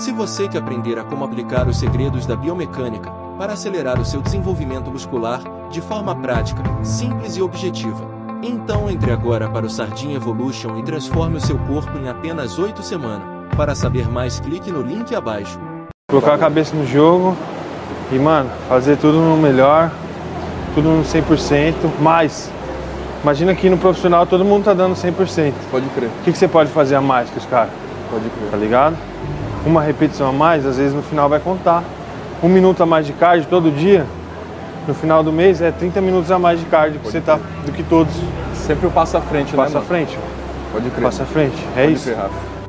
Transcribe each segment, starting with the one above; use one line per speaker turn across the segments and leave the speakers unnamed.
Se você quer aprender a como aplicar os segredos da biomecânica para acelerar o seu desenvolvimento muscular de forma prática, simples e objetiva, então entre agora para o Sardinha Evolution e transforme o seu corpo em apenas 8 semanas. Para saber mais, clique no link abaixo.
Colocar a cabeça no jogo e, mano, fazer tudo no melhor, tudo no 100%, mais. Imagina que no profissional todo mundo tá dando 100%.
Pode crer.
O que, que você pode fazer a mais que os caras?
Pode crer.
Tá ligado? Uma repetição a mais, às vezes no final vai contar. Um minuto a mais de cardio todo dia, no final do mês é 30 minutos a mais de cardio que você tá do que todos.
Sempre o passo à frente,
Passa
né,
à
mano?
frente.
Pode crer.
Passa à frente. É
Pode
isso.
crer, Rafa.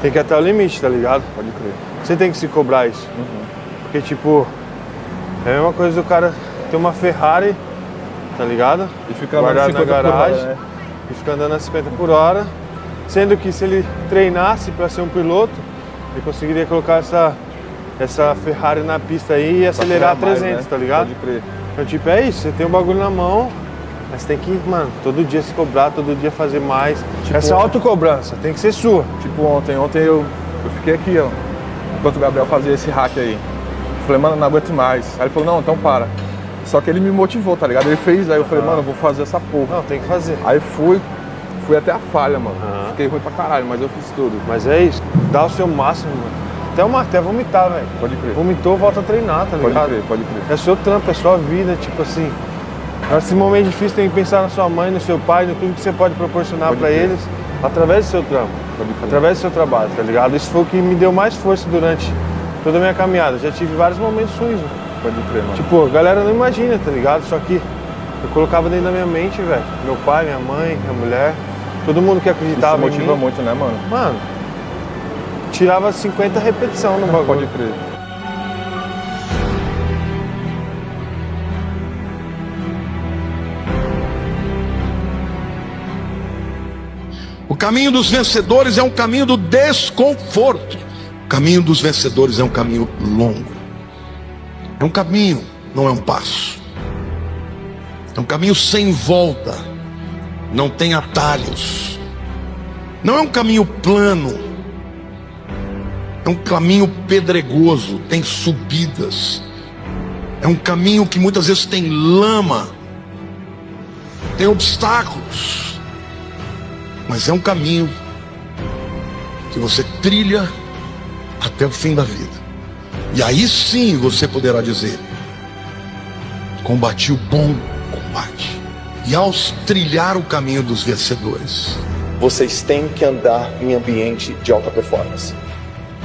Tem que ir até o limite, tá ligado?
Pode crer.
Você tem que se cobrar isso. Porque, tipo, é a mesma coisa do cara ter uma Ferrari, tá ligado?
E fica
Guardado na
50 por hora,
garagem
né?
e fica andando a 50 por hora. Sendo que se ele treinasse para ser um piloto, ele conseguiria colocar essa, essa Ferrari na pista aí e acelerar a
Pra mais,
300,
né?
tá ligado?
Pode crer.
Então, tipo, é isso, você tem o bagulho na mão, mas tem que, mano, todo dia se cobrar, todo dia fazer mais. Essa autocobrança tem que ser sua.
Tipo ontem, ontem eu, eu fiquei aqui, ó. Enquanto o Gabriel fazia esse hack aí. Eu falei, mano, não aguento mais. Aí ele falou, não, então para. Só que ele me motivou, tá ligado? Ele fez, aí eu falei, mano, eu vou fazer essa porra.
Não, tem que fazer.
Aí fui, fui até a falha, mano.
Aham.
Fiquei ruim pra caralho, mas eu fiz tudo.
Mas é isso, dá o seu máximo, mano. Até, uma, até vomitar, velho.
Pode crer.
Vomitou, volta a treinar, tá
Pode
ligado?
crer, pode crer.
É seu trampo, é sua vida, tipo assim. Nesse momento difícil tem que pensar na sua mãe, no seu pai, no tudo que você pode proporcionar
crer.
eles através do seu trampo, através do seu trabalho, tá ligado? Isso foi o que me deu mais força durante toda a minha caminhada. Já tive vários momentos ruins, mano.
Pode crer, mano.
Tipo, a galera não imagina, tá ligado? Só que eu colocava dentro da minha mente, velho. Meu pai, minha mãe, minha mulher, todo mundo que
Isso
acreditava em
motiva
mim.
muito, né, mano?
Mano, tirava 50 repetição no bagulho.
Pode crer.
O caminho dos vencedores é um caminho do desconforto. O caminho dos vencedores é um caminho longo. É um caminho, não é um passo. É um caminho sem volta. Não tem atalhos. Não é um caminho plano. É um caminho pedregoso, tem subidas. É um caminho que muitas vezes tem lama, tem obstáculos mas é um caminho que você trilha até o fim da vida. E aí sim você poderá dizer: combati o bom combate. E ao trilhar o caminho dos vencedores,
vocês têm que andar em ambiente de alta performance.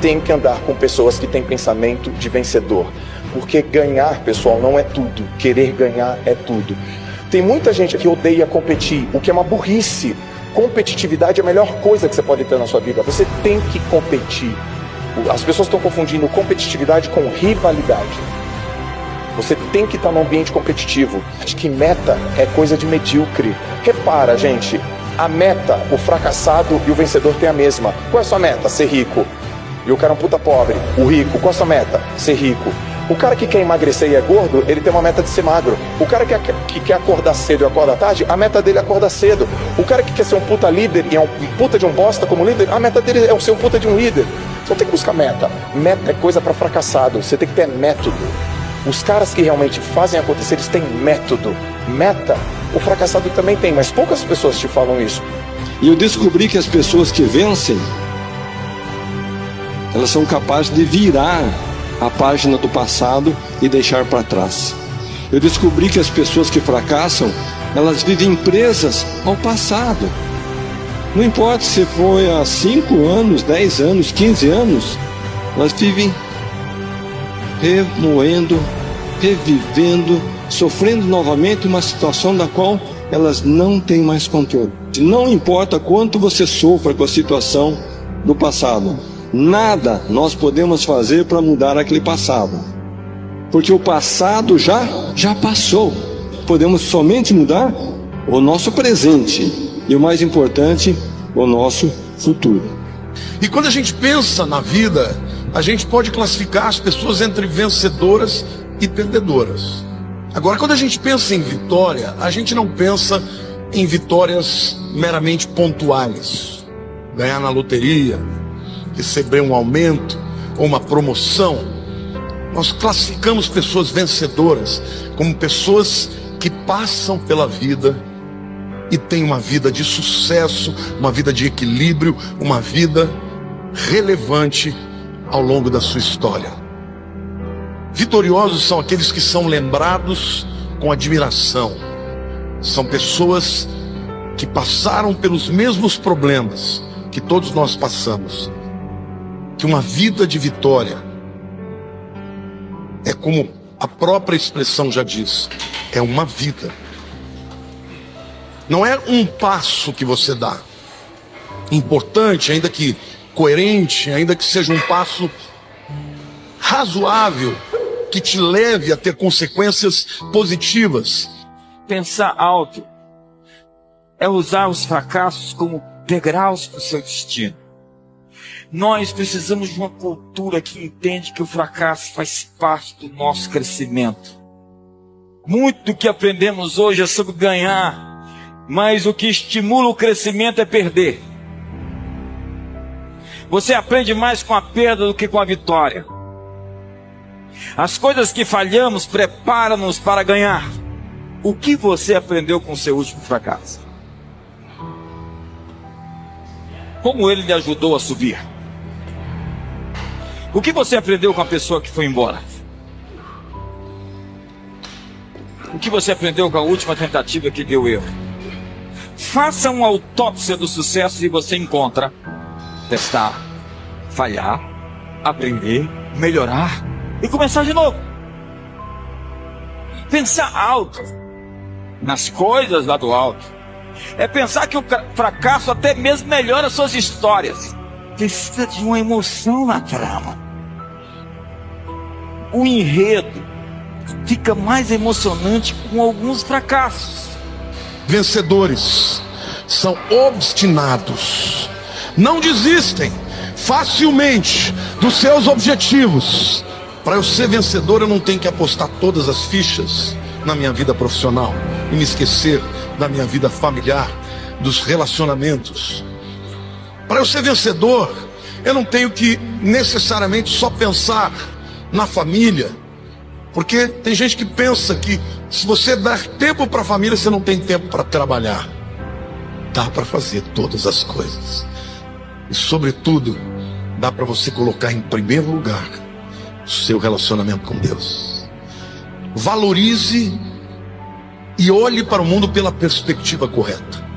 Tem que andar com pessoas que têm pensamento de vencedor. Porque ganhar, pessoal, não é tudo. Querer ganhar é tudo. Tem muita gente que odeia competir, o que é uma burrice. Competitividade é a melhor coisa que você pode ter na sua vida. Você tem que competir. As pessoas estão confundindo competitividade com rivalidade. Você tem que estar num ambiente competitivo. Acho que meta é coisa de medíocre. Repara, gente, a meta, o fracassado e o vencedor têm a mesma. Qual é a sua meta? Ser rico. E o cara é um puta pobre. O rico, qual é a sua meta? Ser rico. O cara que quer emagrecer e é gordo, ele tem uma meta de ser magro. O cara que, que quer acordar cedo e acordar tarde, a meta dele é acordar cedo. O cara que quer ser um puta líder e é um puta de um bosta como líder, a meta dele é ser um puta de um líder. Você não tem que buscar meta. Meta é coisa para fracassado. Você tem que ter método. Os caras que realmente fazem acontecer, eles têm método. Meta, o fracassado também tem, mas poucas pessoas te falam isso.
E eu descobri que as pessoas que vencem, elas são capazes de virar a página do passado e deixar para trás. Eu descobri que as pessoas que fracassam, elas vivem presas ao passado. Não importa se foi há 5 anos, 10 anos, 15 anos, elas vivem remoendo, revivendo, sofrendo novamente uma situação da qual elas não têm mais controle. Não importa quanto você sofra com a situação do passado, nada nós podemos fazer para mudar aquele passado. Porque o passado já já passou. Podemos somente mudar o nosso presente e o mais importante, o nosso futuro.
E quando a gente pensa na vida, a gente pode classificar as pessoas entre vencedoras e perdedoras. Agora, quando a gente pensa em vitória, a gente não pensa em vitórias meramente pontuais. Ganhar na loteria, receber um aumento ou uma promoção. Nós classificamos pessoas vencedoras como pessoas que passam pela vida e têm uma vida de sucesso, uma vida de equilíbrio, uma vida relevante ao longo da sua história. Vitoriosos são aqueles que são lembrados com admiração. São pessoas que passaram pelos mesmos problemas que todos nós passamos. Que uma vida de vitória é como a própria expressão já diz, é uma vida. Não é um passo que você dá. Importante, ainda que coerente, ainda que seja um passo razoável, que te leve a ter consequências positivas.
Pensar alto é usar os fracassos como degraus para o seu destino. Nós precisamos de uma cultura que entende que o fracasso faz parte do nosso crescimento. Muito do que aprendemos hoje é sobre ganhar, mas o que estimula o crescimento é perder. Você aprende mais com a perda do que com a vitória. As coisas que falhamos preparam-nos para ganhar. O que você aprendeu com seu último fracasso? Como ele lhe ajudou a subir? O que você aprendeu com a pessoa que foi embora? O que você aprendeu com a última tentativa que deu erro? Faça uma autópsia do sucesso e você encontra testar, falhar, aprender, melhorar e começar de novo. Pensar alto nas coisas lá do alto. É pensar que o fracasso até mesmo melhora suas histórias. Precisa de uma emoção na trama. O enredo fica mais emocionante com alguns fracassos.
Vencedores são obstinados não desistem facilmente dos seus objetivos. Para eu ser vencedor, eu não tenho que apostar todas as fichas na minha vida profissional e me esquecer da minha vida familiar, dos relacionamentos. Para eu ser vencedor, eu não tenho que necessariamente só pensar na família, porque tem gente que pensa que se você dar tempo para a família, você não tem tempo para trabalhar. Dá para fazer todas as coisas. E, sobretudo, dá para você colocar em primeiro lugar o seu relacionamento com Deus. Valorize e olhe para o mundo pela perspectiva correta.